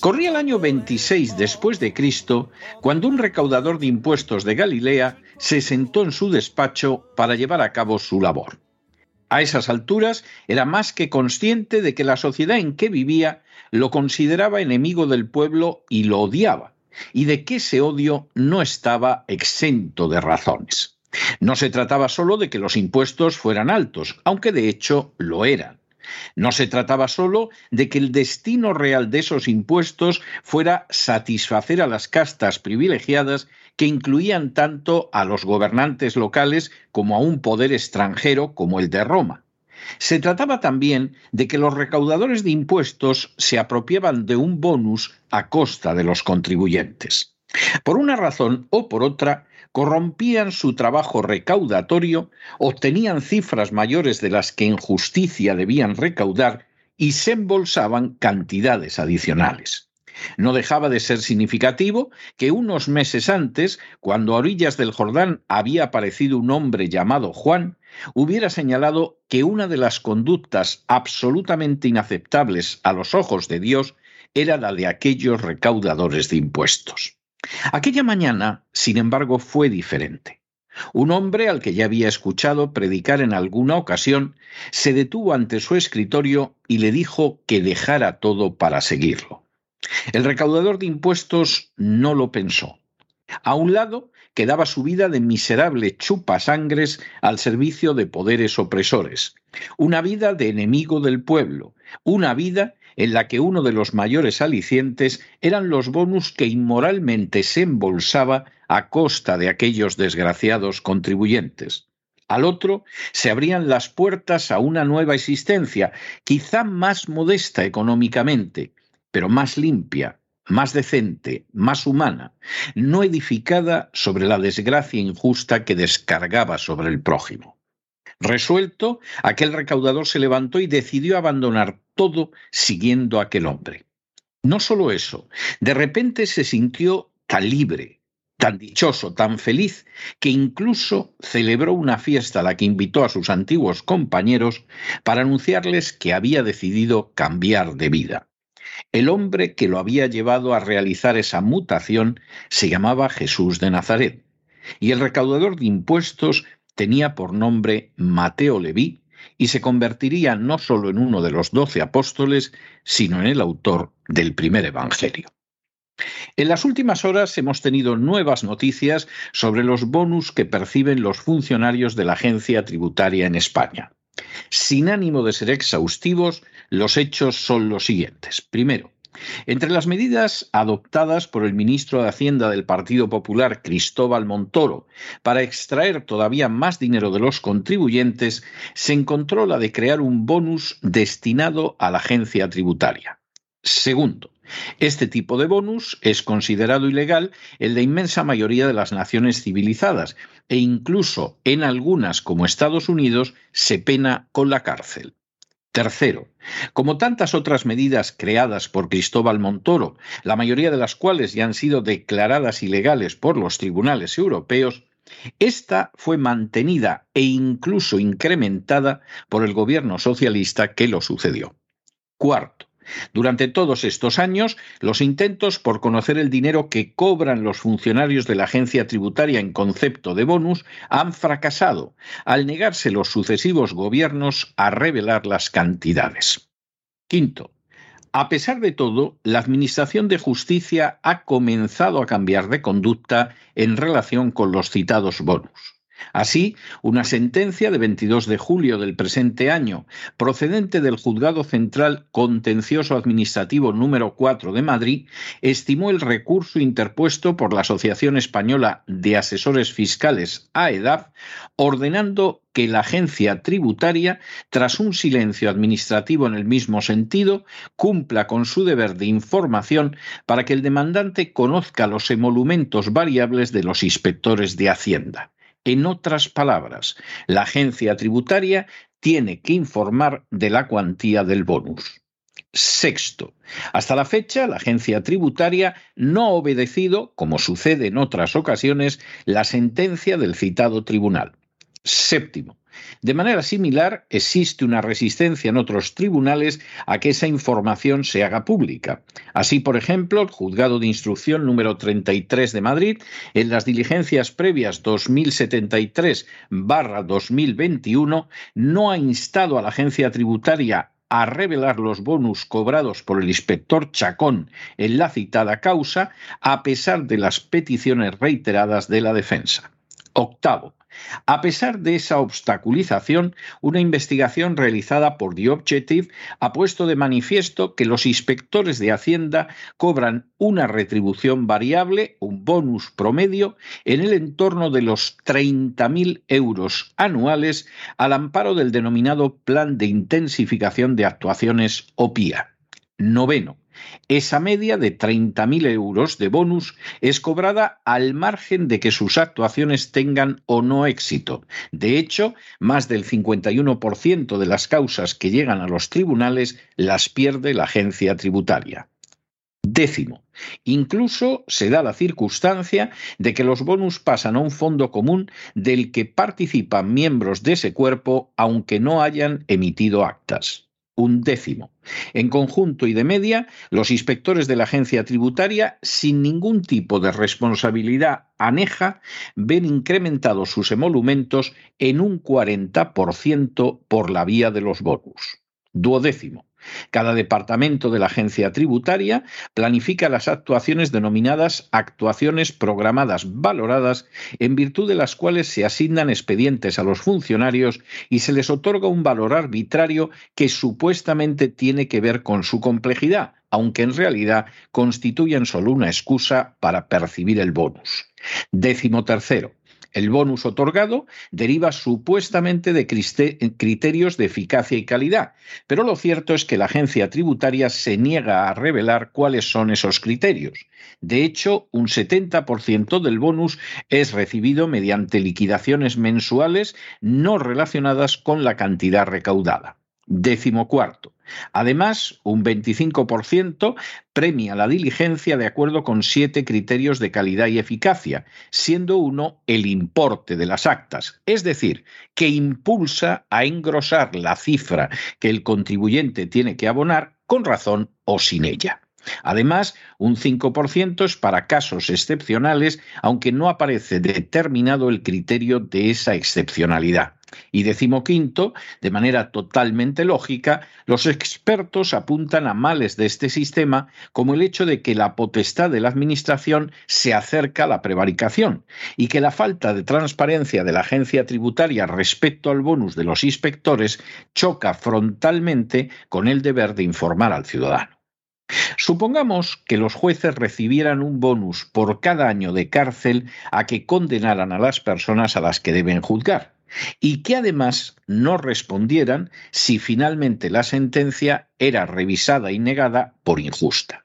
Corría el año 26 después de Cristo cuando un recaudador de impuestos de Galilea se sentó en su despacho para llevar a cabo su labor. A esas alturas era más que consciente de que la sociedad en que vivía lo consideraba enemigo del pueblo y lo odiaba, y de que ese odio no estaba exento de razones. No se trataba solo de que los impuestos fueran altos, aunque de hecho lo eran. No se trataba solo de que el destino real de esos impuestos fuera satisfacer a las castas privilegiadas que incluían tanto a los gobernantes locales como a un poder extranjero como el de Roma. Se trataba también de que los recaudadores de impuestos se apropiaban de un bonus a costa de los contribuyentes. Por una razón o por otra, corrompían su trabajo recaudatorio, obtenían cifras mayores de las que en justicia debían recaudar y se embolsaban cantidades adicionales. No dejaba de ser significativo que unos meses antes, cuando a orillas del Jordán había aparecido un hombre llamado Juan, hubiera señalado que una de las conductas absolutamente inaceptables a los ojos de Dios era la de aquellos recaudadores de impuestos. Aquella mañana, sin embargo, fue diferente. Un hombre al que ya había escuchado predicar en alguna ocasión se detuvo ante su escritorio y le dijo que dejara todo para seguirlo. El recaudador de impuestos no lo pensó. A un lado quedaba su vida de miserable chupasangres al servicio de poderes opresores, una vida de enemigo del pueblo, una vida en la que uno de los mayores alicientes eran los bonus que inmoralmente se embolsaba a costa de aquellos desgraciados contribuyentes. Al otro se abrían las puertas a una nueva existencia, quizá más modesta económicamente, pero más limpia, más decente, más humana, no edificada sobre la desgracia injusta que descargaba sobre el prójimo. Resuelto, aquel recaudador se levantó y decidió abandonar todo siguiendo a aquel hombre. No solo eso, de repente se sintió tan libre, tan dichoso, tan feliz, que incluso celebró una fiesta a la que invitó a sus antiguos compañeros para anunciarles que había decidido cambiar de vida. El hombre que lo había llevado a realizar esa mutación se llamaba Jesús de Nazaret, y el recaudador de impuestos tenía por nombre Mateo Leví y se convertiría no solo en uno de los doce apóstoles, sino en el autor del primer Evangelio. En las últimas horas hemos tenido nuevas noticias sobre los bonus que perciben los funcionarios de la agencia tributaria en España. Sin ánimo de ser exhaustivos, los hechos son los siguientes. Primero, entre las medidas adoptadas por el ministro de Hacienda del Partido Popular, Cristóbal Montoro, para extraer todavía más dinero de los contribuyentes, se encontró la de crear un bonus destinado a la agencia tributaria. Segundo, Este tipo de bonus es considerado ilegal en la inmensa mayoría de las naciones civilizadas e incluso en algunas como Estados Unidos se pena con la cárcel. Tercero, como tantas otras medidas creadas por Cristóbal Montoro, la mayoría de las cuales ya han sido declaradas ilegales por los tribunales europeos, esta fue mantenida e incluso incrementada por el gobierno socialista que lo sucedió. Cuarto, durante todos estos años, los intentos por conocer el dinero que cobran los funcionarios de la agencia tributaria en concepto de bonus han fracasado, al negarse los sucesivos gobiernos a revelar las cantidades. Quinto, a pesar de todo, la Administración de Justicia ha comenzado a cambiar de conducta en relación con los citados bonus. Así, una sentencia de 22 de julio del presente año, procedente del Juzgado Central Contencioso Administrativo número 4 de Madrid, estimó el recurso interpuesto por la Asociación Española de Asesores Fiscales, AEDAF, ordenando que la agencia tributaria, tras un silencio administrativo en el mismo sentido, cumpla con su deber de información para que el demandante conozca los emolumentos variables de los inspectores de Hacienda. En otras palabras, la agencia tributaria tiene que informar de la cuantía del bonus. Sexto, hasta la fecha la agencia tributaria no ha obedecido, como sucede en otras ocasiones, la sentencia del citado tribunal. Séptimo, de manera similar, existe una resistencia en otros tribunales a que esa información se haga pública. Así, por ejemplo, el Juzgado de Instrucción número 33 de Madrid, en las diligencias previas 2073-2021, no ha instado a la agencia tributaria a revelar los bonus cobrados por el inspector Chacón en la citada causa, a pesar de las peticiones reiteradas de la defensa. Octavo, a pesar de esa obstaculización, una investigación realizada por The Objective ha puesto de manifiesto que los inspectores de Hacienda cobran una retribución variable, un bonus promedio, en el entorno de los 30.000 euros anuales al amparo del denominado Plan de Intensificación de Actuaciones OPIA. Noveno. Esa media de 30.000 euros de bonus es cobrada al margen de que sus actuaciones tengan o no éxito. De hecho, más del 51% de las causas que llegan a los tribunales las pierde la agencia tributaria. Décimo, incluso se da la circunstancia de que los bonus pasan a un fondo común del que participan miembros de ese cuerpo aunque no hayan emitido actas un décimo. En conjunto y de media, los inspectores de la agencia tributaria, sin ningún tipo de responsabilidad aneja, ven incrementados sus emolumentos en un 40% por la vía de los bonus. Duodécimo. Cada departamento de la agencia tributaria planifica las actuaciones denominadas actuaciones programadas valoradas, en virtud de las cuales se asignan expedientes a los funcionarios y se les otorga un valor arbitrario que supuestamente tiene que ver con su complejidad, aunque en realidad constituyen solo una excusa para percibir el bonus. Décimo tercero. El bonus otorgado deriva supuestamente de criterios de eficacia y calidad, pero lo cierto es que la agencia tributaria se niega a revelar cuáles son esos criterios. De hecho, un 70% del bonus es recibido mediante liquidaciones mensuales no relacionadas con la cantidad recaudada. Décimo cuarto. Además, un 25% premia la diligencia de acuerdo con siete criterios de calidad y eficacia, siendo uno el importe de las actas, es decir, que impulsa a engrosar la cifra que el contribuyente tiene que abonar con razón o sin ella. Además, un 5% es para casos excepcionales, aunque no aparece determinado el criterio de esa excepcionalidad. Y decimoquinto, de manera totalmente lógica, los expertos apuntan a males de este sistema como el hecho de que la potestad de la Administración se acerca a la prevaricación y que la falta de transparencia de la agencia tributaria respecto al bonus de los inspectores choca frontalmente con el deber de informar al ciudadano. Supongamos que los jueces recibieran un bonus por cada año de cárcel a que condenaran a las personas a las que deben juzgar y que además no respondieran si finalmente la sentencia era revisada y negada por injusta.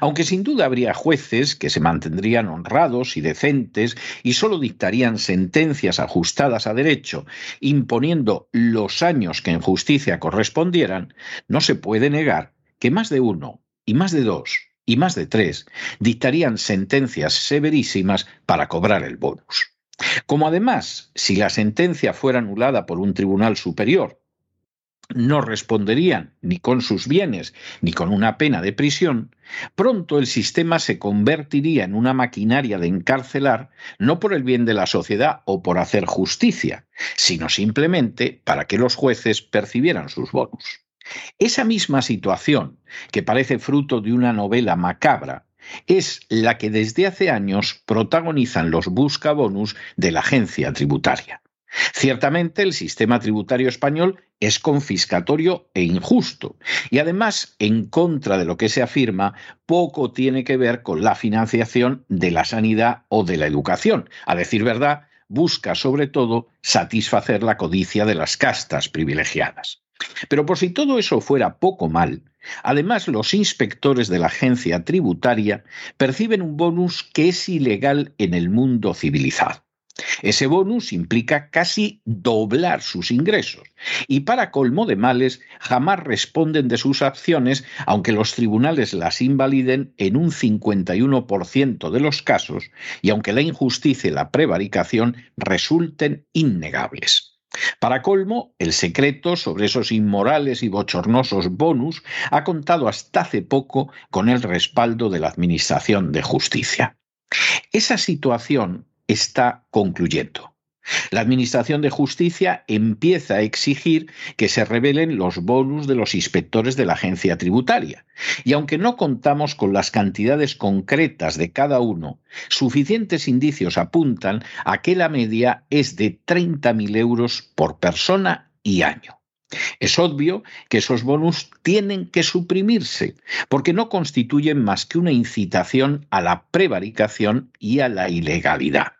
Aunque sin duda habría jueces que se mantendrían honrados y decentes y solo dictarían sentencias ajustadas a derecho, imponiendo los años que en justicia correspondieran, no se puede negar que más de uno, y más de dos, y más de tres dictarían sentencias severísimas para cobrar el bonus. Como además, si la sentencia fuera anulada por un tribunal superior, no responderían ni con sus bienes ni con una pena de prisión, pronto el sistema se convertiría en una maquinaria de encarcelar no por el bien de la sociedad o por hacer justicia, sino simplemente para que los jueces percibieran sus bonus. Esa misma situación, que parece fruto de una novela macabra, es la que desde hace años protagonizan los buscabonus de la agencia tributaria. Ciertamente el sistema tributario español es confiscatorio e injusto y además, en contra de lo que se afirma, poco tiene que ver con la financiación de la sanidad o de la educación. A decir verdad, busca sobre todo satisfacer la codicia de las castas privilegiadas. Pero por si todo eso fuera poco mal, además los inspectores de la agencia tributaria perciben un bonus que es ilegal en el mundo civilizado. Ese bonus implica casi doblar sus ingresos y para colmo de males jamás responden de sus acciones aunque los tribunales las invaliden en un 51% de los casos y aunque la injusticia y la prevaricación resulten innegables. Para colmo, el secreto sobre esos inmorales y bochornosos bonus ha contado hasta hace poco con el respaldo de la Administración de Justicia. Esa situación está concluyendo. La Administración de Justicia empieza a exigir que se revelen los bonus de los inspectores de la agencia tributaria. Y aunque no contamos con las cantidades concretas de cada uno, suficientes indicios apuntan a que la media es de 30.000 euros por persona y año. Es obvio que esos bonus tienen que suprimirse, porque no constituyen más que una incitación a la prevaricación y a la ilegalidad.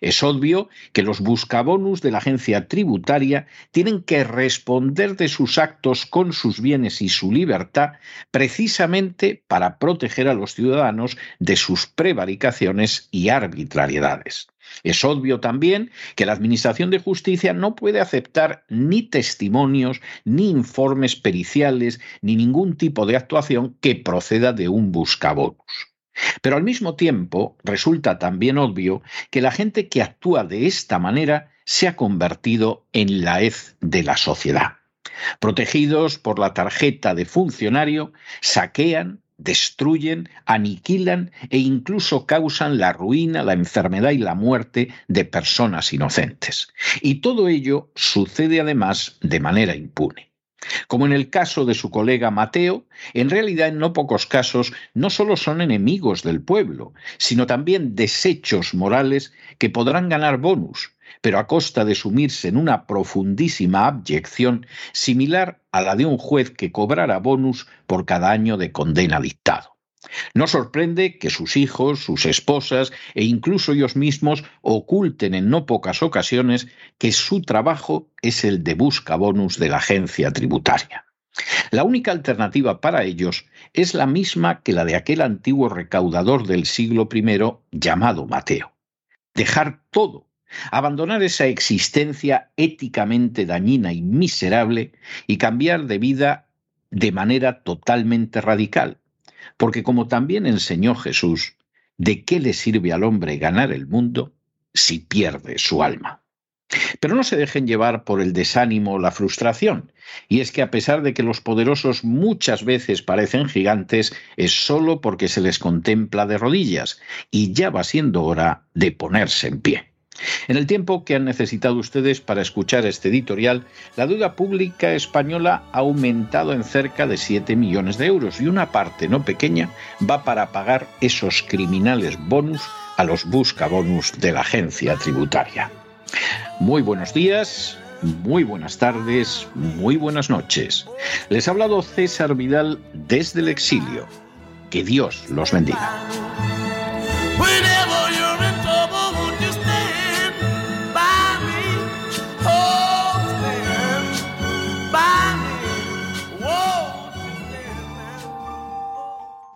Es obvio que los buscabonus de la agencia tributaria tienen que responder de sus actos con sus bienes y su libertad precisamente para proteger a los ciudadanos de sus prevaricaciones y arbitrariedades. Es obvio también que la Administración de Justicia no puede aceptar ni testimonios, ni informes periciales, ni ningún tipo de actuación que proceda de un buscabonus. Pero al mismo tiempo resulta también obvio que la gente que actúa de esta manera se ha convertido en la hez de la sociedad. Protegidos por la tarjeta de funcionario, saquean, destruyen, aniquilan e incluso causan la ruina, la enfermedad y la muerte de personas inocentes. Y todo ello sucede además de manera impune. Como en el caso de su colega Mateo, en realidad en no pocos casos no solo son enemigos del pueblo, sino también desechos morales que podrán ganar bonus, pero a costa de sumirse en una profundísima abyección similar a la de un juez que cobrara bonus por cada año de condena dictado. No sorprende que sus hijos, sus esposas e incluso ellos mismos oculten en no pocas ocasiones que su trabajo es el de busca bonus de la agencia tributaria. La única alternativa para ellos es la misma que la de aquel antiguo recaudador del siglo I llamado Mateo. Dejar todo, abandonar esa existencia éticamente dañina y miserable y cambiar de vida de manera totalmente radical, porque como también enseñó Jesús, ¿de qué le sirve al hombre ganar el mundo si pierde su alma? Pero no se dejen llevar por el desánimo o la frustración. Y es que a pesar de que los poderosos muchas veces parecen gigantes, es solo porque se les contempla de rodillas, y ya va siendo hora de ponerse en pie. En el tiempo que han necesitado ustedes para escuchar este editorial, la deuda pública española ha aumentado en cerca de 7 millones de euros y una parte no pequeña va para pagar esos criminales bonus a los buscabonus de la agencia tributaria. Muy buenos días, muy buenas tardes, muy buenas noches. Les ha hablado César Vidal desde el exilio. Que Dios los bendiga.